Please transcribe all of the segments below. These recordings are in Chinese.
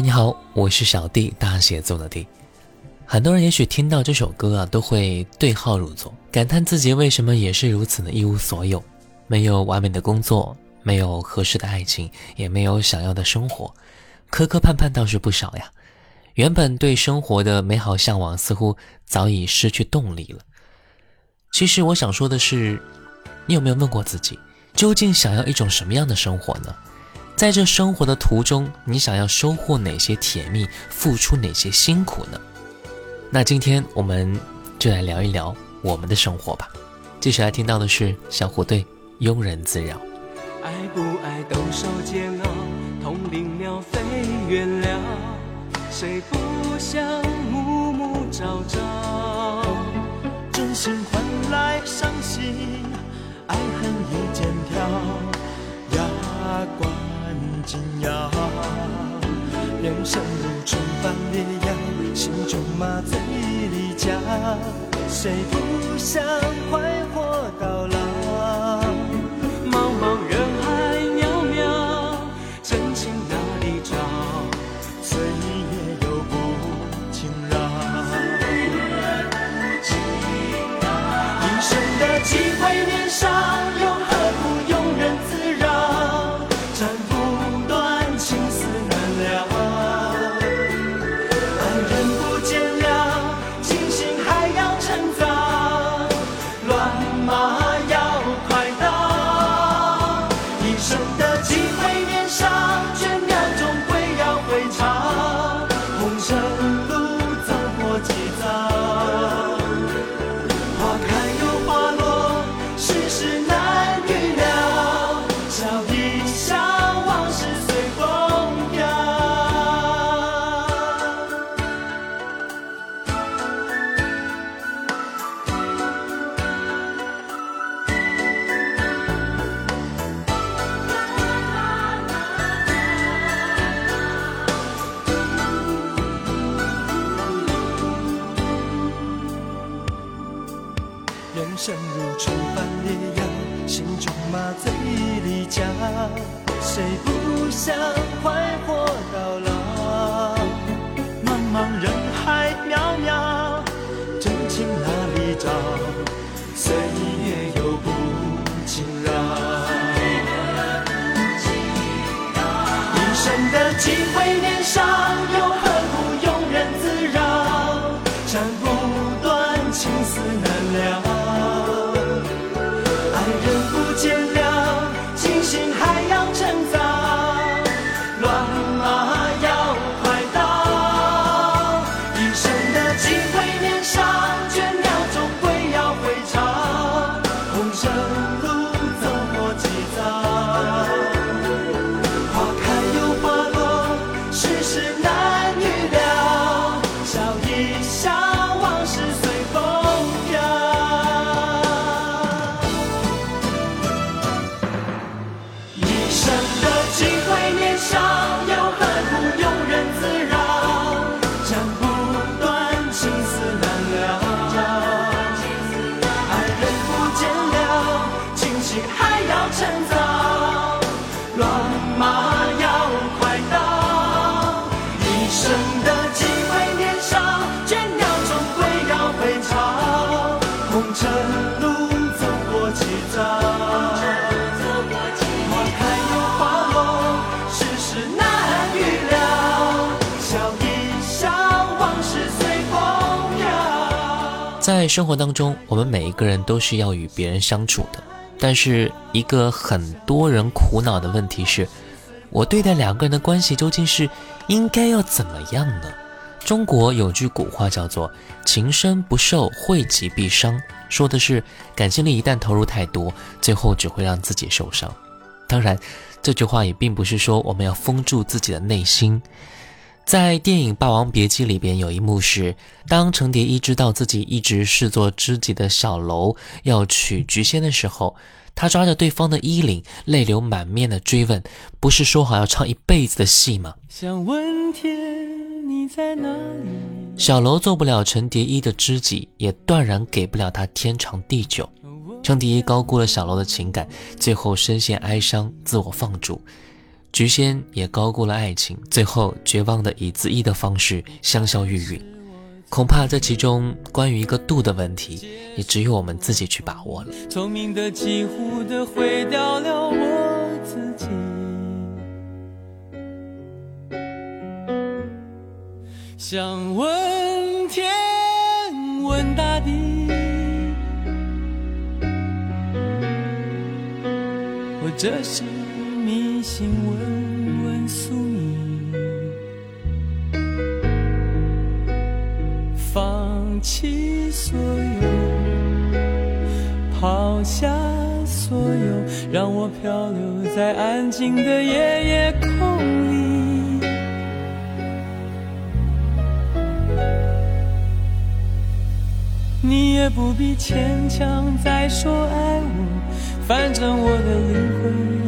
你好我是小 d 大写作的 d 很多人也许听到这首歌啊都会对号入座感叹自己为什么也是如此的一无所有。没有完美的工作没有合适的爱情也没有想要的生活。磕磕绊绊倒是不少呀。原本对生活的美好向往似乎早已失去动力了。其实我想说的是你有没有问过自己究竟想要一种什么样的生活呢？在这生活的途中，你想要收获哪些甜蜜，付出哪些辛苦呢？那今天我们就来聊一聊我们的生活吧。接下来听到的是小虎队《庸人自扰》。爱不爱都受煎熬，同林鸟飞远了，谁不想暮暮朝朝？真心换来伤心，爱恨一肩挑，牙关惊讶。人生如春般烈阳，心中麻醉离家，谁不想快生活当中，我们每一个人都是要与别人相处的，但是一个很多人苦恼的问题是，我对待两个人的关系究竟是应该要怎么样呢？中国有句古话叫做“情深不寿，惠及必伤”，说的是感情里一旦投入太多，最后只会让自己受伤。当然，这句话也并不是说我们要封住自己的内心。在电影《霸王别姬》里边有一幕是，当程蝶衣知道自己一直视作知己的小楼要娶菊仙的时候，他抓着对方的衣领，泪流满面的追问：“不是说好要唱一辈子的戏吗想问天，你在哪里？？”小楼做不了程蝶衣的知己，也断然给不了他天长地久。程蝶衣高估了小楼的情感，最后深陷哀伤，自我放逐。菊仙也高估了爱情，最后绝望的以自缢的方式香消玉殒。恐怕这其中关于一个度的问题，也只有我们自己去把握了。聪明的几乎的毁掉了我自己。想问天，问大地，或者是迷信，问问宿命，放弃所有，抛下所有，让我漂流在安静的夜夜空里。你也不必牵强再说爱我，反正我的灵魂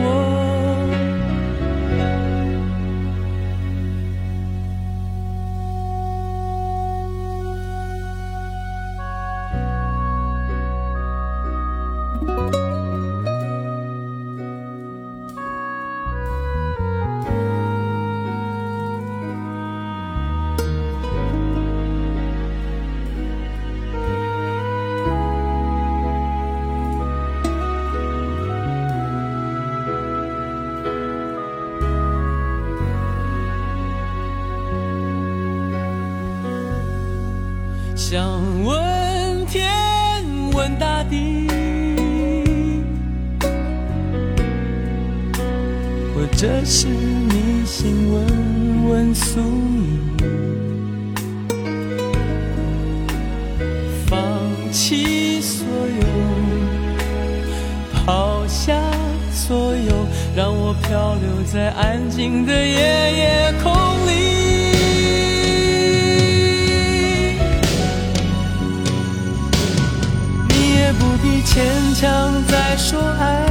是你心，问问宿命，放弃所有，抛下所有，让我漂流在安静的夜夜空里。你也不必牵强再说爱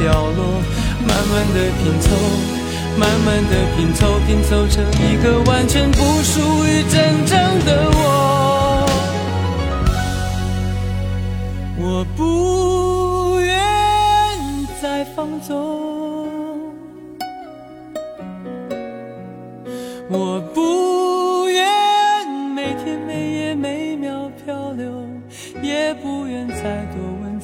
掉落，慢慢的拼凑，慢慢的拼凑，拼凑成一个完全不属于真正的我。我不愿再放纵，我不愿每天每夜每秒漂流，也不愿再多、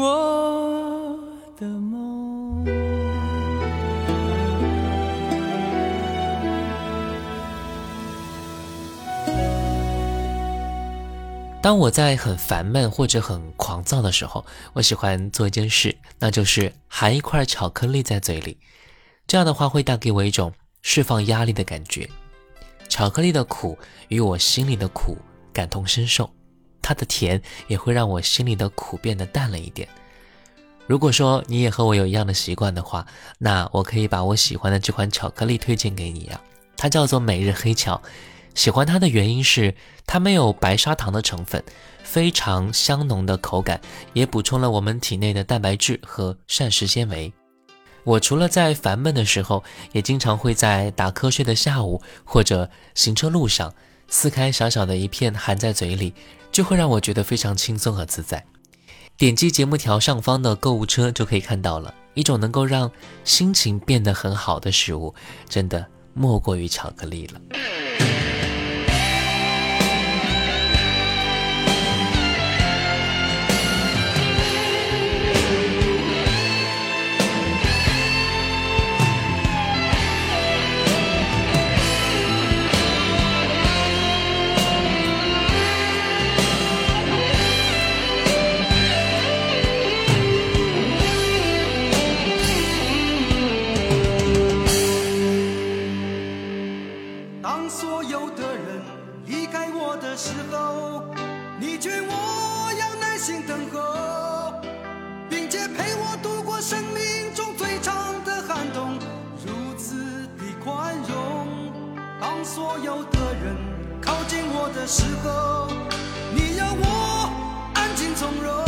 我的梦。当我在很烦闷或者很狂躁的时候，我喜欢做一件事，那就是含一块巧克力在嘴里。这样的话会带给我一种释放压力的感觉。巧克力的苦与我心里的苦感同身受，它的甜也会让我心里的苦变得淡了一点。如果说你也和我有一样的习惯的话那我可以把我喜欢的这款巧克力推荐给你呀它叫做每日黑巧。喜欢它的原因是它没有白砂糖的成分非常香浓的口感也补充了我们体内的蛋白质和膳食纤维。我除了在烦闷的时候也经常会在打瞌睡的下午或者行车路上撕开小小的一片含在嘴里就会让我觉得非常轻松和自在。点击节目条上方的购物车就可以看到了一种能够让心情变得很好的食物真的莫过于巧克力了。的时候你要我安静从容。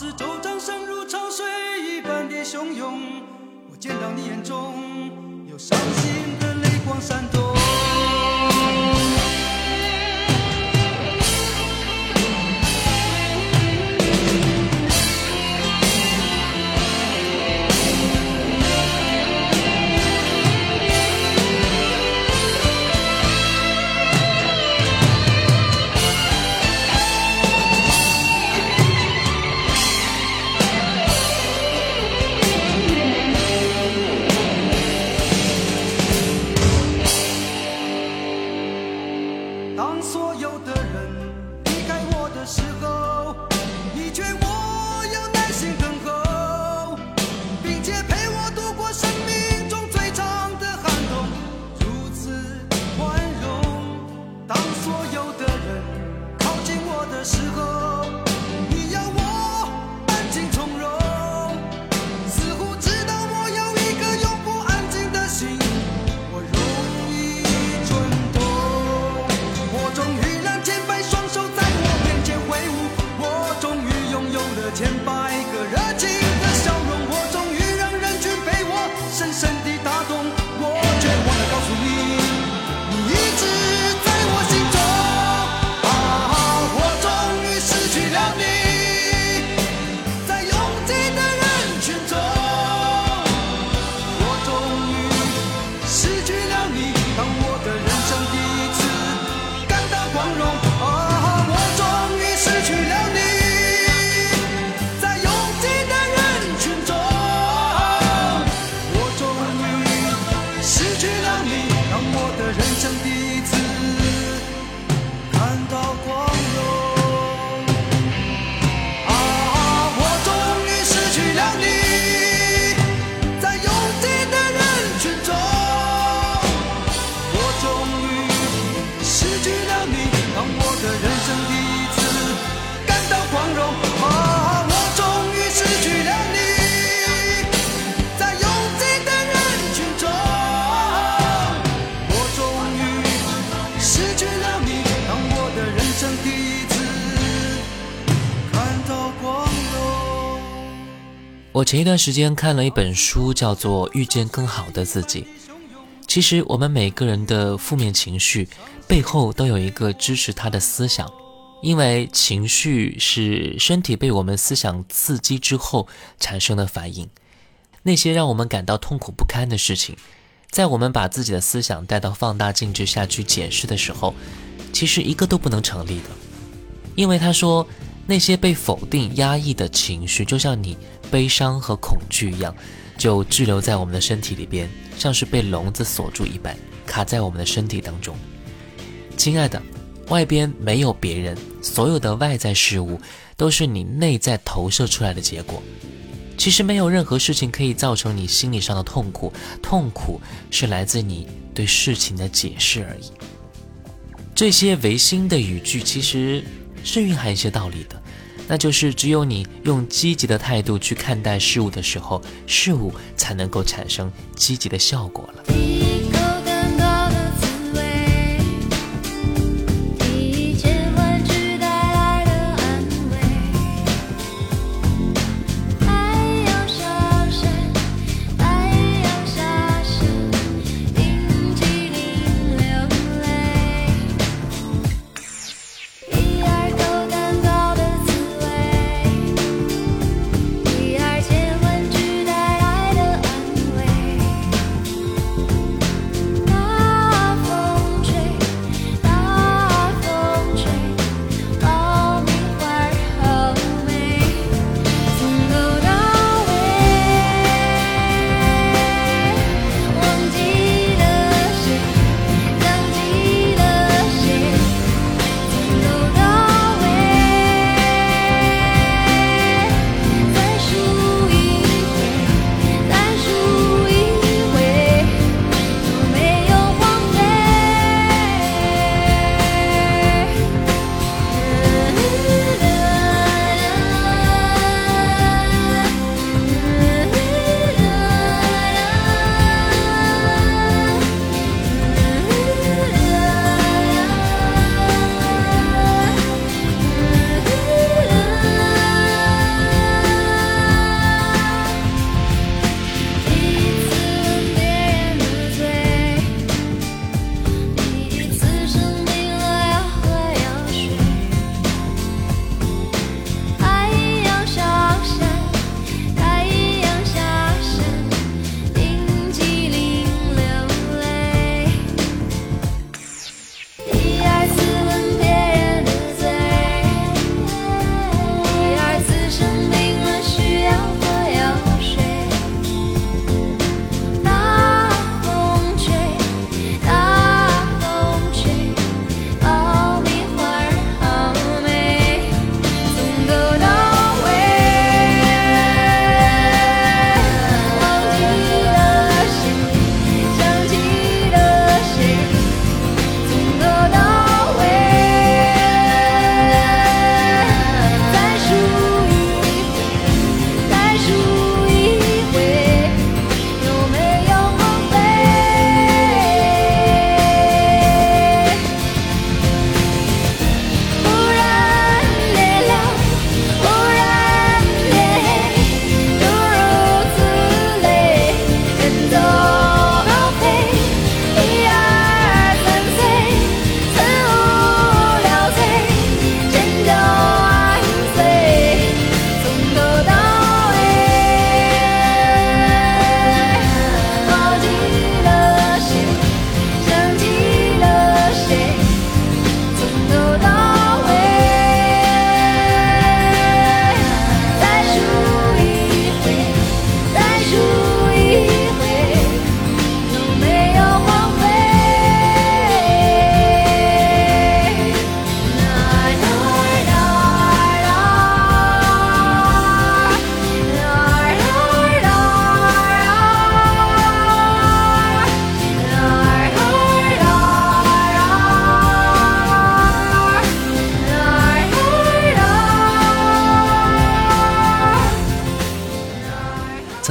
是惆怅，声如潮水一般的汹涌。我见到你眼中，有伤心。我前一段时间看了一本书叫做遇见更好的自己。其实我们每个人的负面情绪背后都有一个支持他的思想因为情绪是身体被我们思想刺激之后产生的反应。那些让我们感到痛苦不堪的事情在我们把自己的思想带到放大镜之下去解释的时候其实一个都不能成立的。因为他说那些被否定压抑的情绪就像你悲伤和恐惧一样，就滞留在我们的身体里边，像是被笼子锁住一般，卡在我们的身体当中。亲爱的，外边没有别人，所有的外在事物都是你内在投射出来的结果。其实没有任何事情可以造成你心理上的痛苦，痛苦是来自你对事情的解释而已。这些违心的语句其实是蕴含一些道理的，那就是只有你用积极的态度去看待事物的时候，事物才能够产生积极的效果了。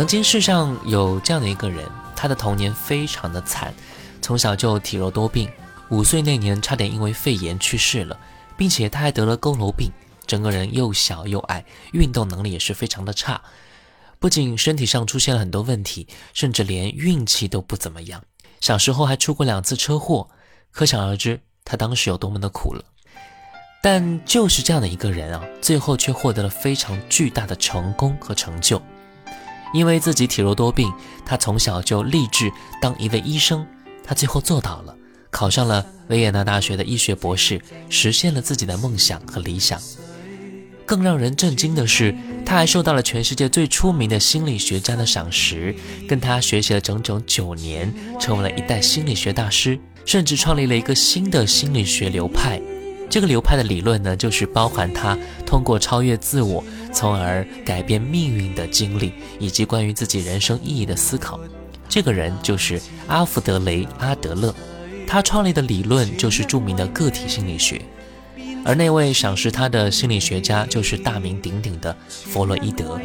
经世上有这样的一个人，他的童年非常的惨，从小就体弱多病，五岁那年差点因为肺炎去世了，并且他还得了佝偻病，整个人又小又矮，运动能力也是非常的差，不仅身体上出现了很多问题，甚至连运气都不怎么样，小时候还出过两次车祸，可想而知他当时有多么的苦了。但就是这样的一个人啊，最后却获得了非常巨大的成功和成就。因为自己体弱多病，他从小就立志当一位医生。他最后做到了，考上了维也纳大学的医学博士，实现了自己的梦想和理想。更让人震惊的是，他还受到了全世界最出名的心理学家的赏识，跟他学习了整整九年，成为了一代心理学大师，甚至创立了一个新的心理学流派。这个流派的理论呢，就是包含他通过超越自我，从而改变命运的经历，以及关于自己人生意义的思考。这个人就是阿弗德雷·阿德勒，他创立的理论就是著名的个体心理学。而那位赏识他的心理学家就是大名鼎鼎的弗洛伊德。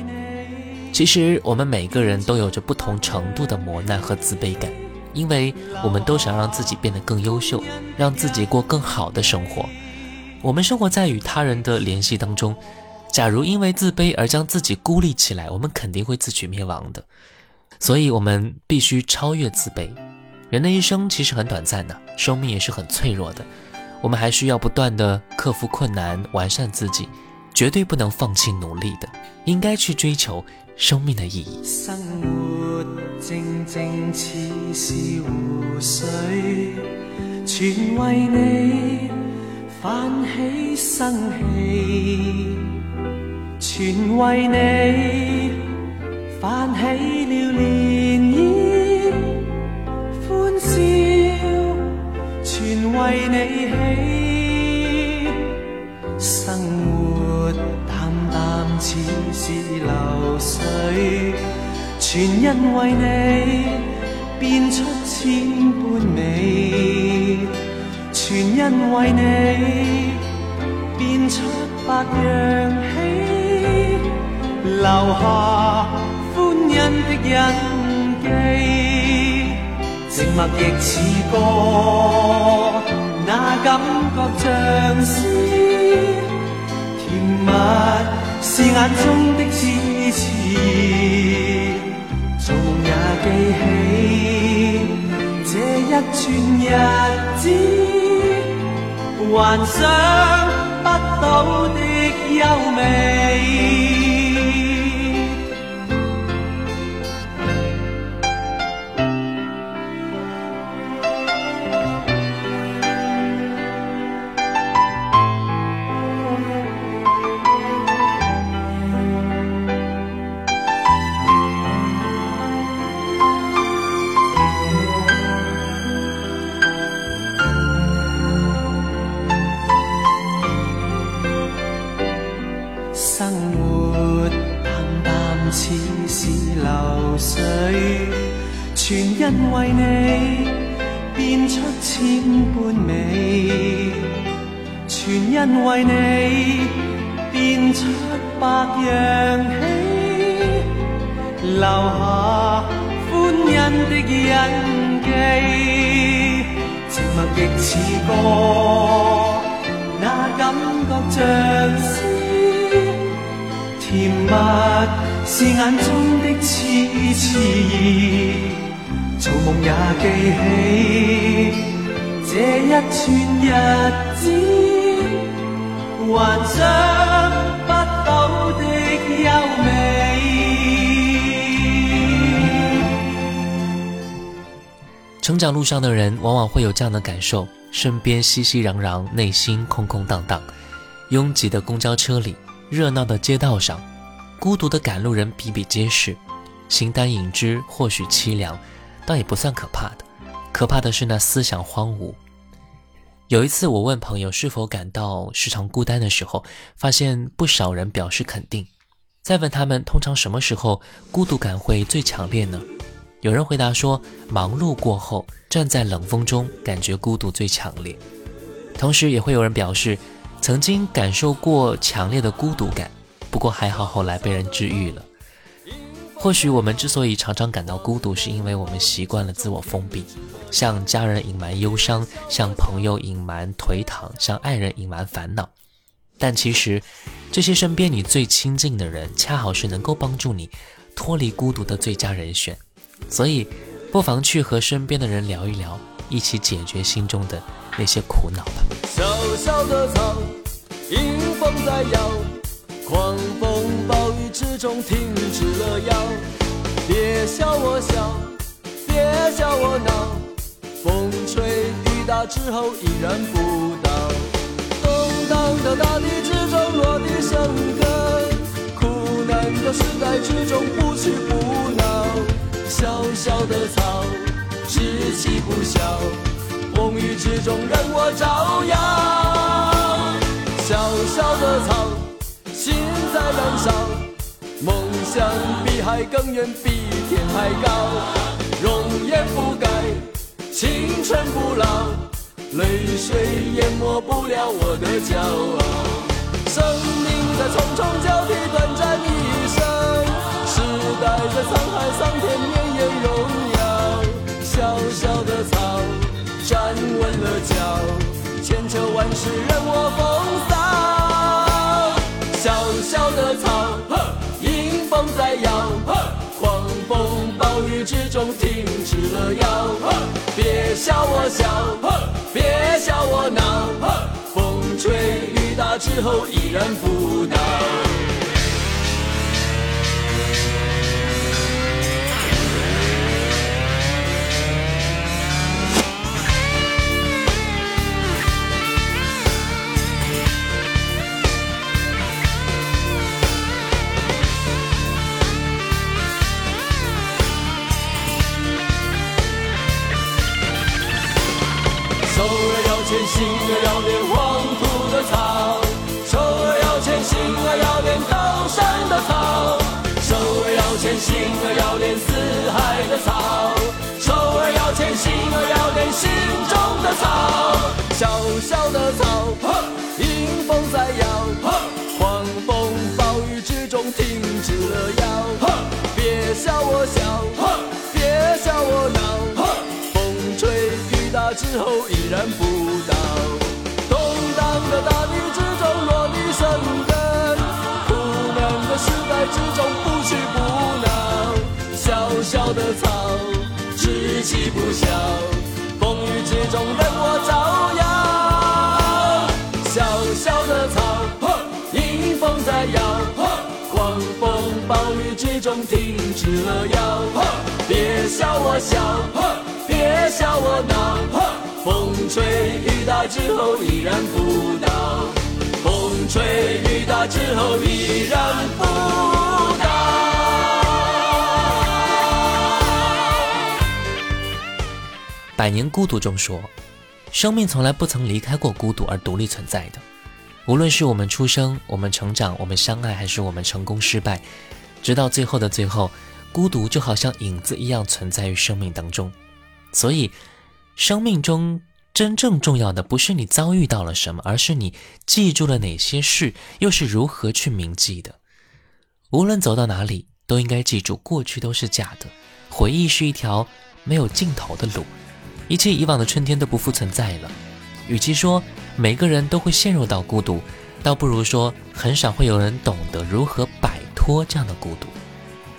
其实我们每个人都有着不同程度的磨难和自卑感，因为我们都想让自己变得更优秀，让自己过更好的生活。我们生活在与他人的联系当中，假如因为自卑而将自己孤立起来，我们肯定会自取灭亡的。所以，我们必须超越自卑。人的一生其实很短暂的，生命也是很脆弱的。我们还需要不断的克服困难，完善自己，绝对不能放弃努力的，应该去追求生命的意义。生活静静似是湖水，全为你泛起生气，全为你泛起了涟漪，欢笑，全为你起，生活淡淡似是流水，全因为你变出千般美，全因为你变出百样喜，留下欢欣的印记。静默亦似歌，那感觉像诗，甜蜜是眼中的痴痴，做梦也记起这一串日子，幻想不到的优美。为你变出百样喜，留下欢欣的印记，静默亦似歌，那感觉像诗。甜蜜是眼中的痴痴意，做梦也记起这一串日子，幻想不到的优美。成长路上的人往往会有这样的感受：身边熙熙攘攘，内心空空荡荡。拥挤的公交车里。热闹的街道上，孤独的赶路人比比皆是，形单影只或许凄凉，倒也不算可怕的。可怕的是那思想荒芜。有一次，我问朋友是否感到时常孤单的时候，发现不少人表示肯定。再问他们，通常什么时候孤独感会最强烈呢？有人回答说，忙碌过后，站在冷风中，感觉孤独最强烈。同时，也会有人表示。曾经感受过强烈的孤独感，不过还好后来被人治愈了。或许我们之所以常常感到孤独，是因为我们习惯了自我封闭，向家人隐瞒忧伤，向朋友隐瞒颓唐，向爱人隐瞒烦恼。但其实，这些身边你最亲近的人，恰好是能够帮助你脱离孤独的最佳人选。所以，不妨去和身边的人聊一聊，一起解决心中的那些苦恼吧。小小的草，迎风在摇，狂风暴之中停止了摇。别笑我笑，别笑我闹，风吹雨打之后依然不倒。动荡的大地之中落地生根，苦难的时代之中不屈不挠。小小的草，志气不小，风雨之中任我照耀。小小的草，心在燃烧，想比海更远，比天还高。容颜不改，青春不老，泪水淹没不了我的骄傲。生命在匆匆交替，短暂一生，时代在沧海桑田，绵延荣耀。小小的草，站稳了脚，千秋万世任我风骚。小小的草，摇，狂风暴雨之中停止了摇。别笑我笑，别笑我闹，风吹雨打之后依然不倒。后依然不到。动荡的大地之中落地生根，苦难的时代之中不屈不挠。小小的草，志气不小，风雨之中任我照耀。小小的草，迎风在摇，狂风暴雨之中停止了摇。别笑我小，别笑我闹，风吹雨打之后依然不倒，风吹雨打之后依然不倒。百年孤独中说，生命从来不曾离开过孤独而独立存在的。无论是我们出生、我们成长、我们相爱，还是我们成功失败，直到最后的最后，孤独就好像影子一样存在于生命当中。所以，生命中真正重要的不是你遭遇到了什么，而是你记住了哪些事，又是如何去铭记的。无论走到哪里，都应该记住，过去都是假的，回忆是一条没有尽头的路。一切以往的春天都不复存在了。与其说每个人都会陷入到孤独，倒不如说很少会有人懂得如何摆脱这样的孤独。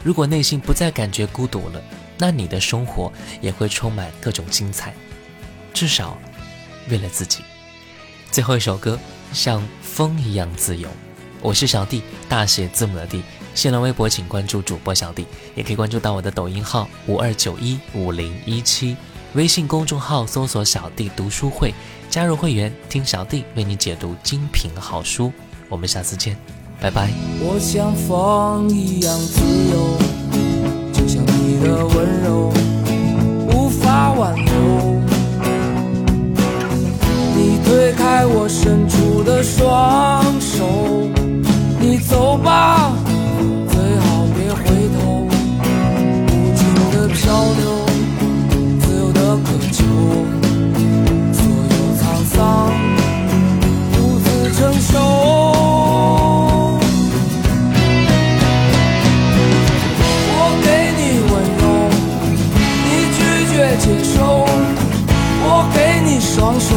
如果内心不再感觉孤独了，那你的生活也会充满各种精彩。至少，为了自己。最后一首歌，像风一样自由。我是小弟，大写字母的弟。新浪微博请关注主播小弟，也可以关注到我的抖音号五二九一五零一七。微信公众号搜索“小弟读书会”，加入会员，听小弟为你解读精品好书。我们下次见，拜拜。我像风一样自由，的温柔无法挽留。你推开我伸出的双手，你走吧，最好别回头，无尽的漂流。自由的渴求，所有沧桑独自承受。双手，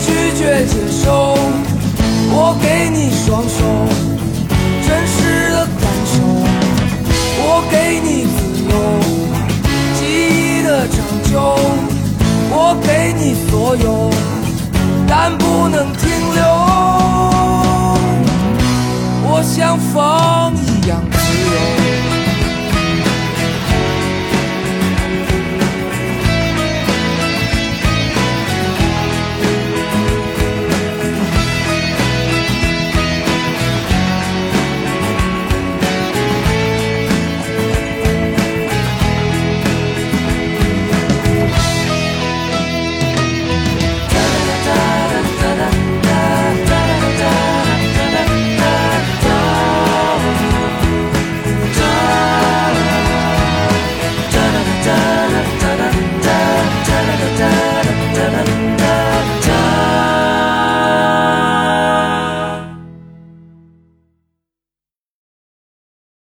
拒绝接受我给你双手真实的感受我给你自由记忆的长久我给你所有但不能停留。我像风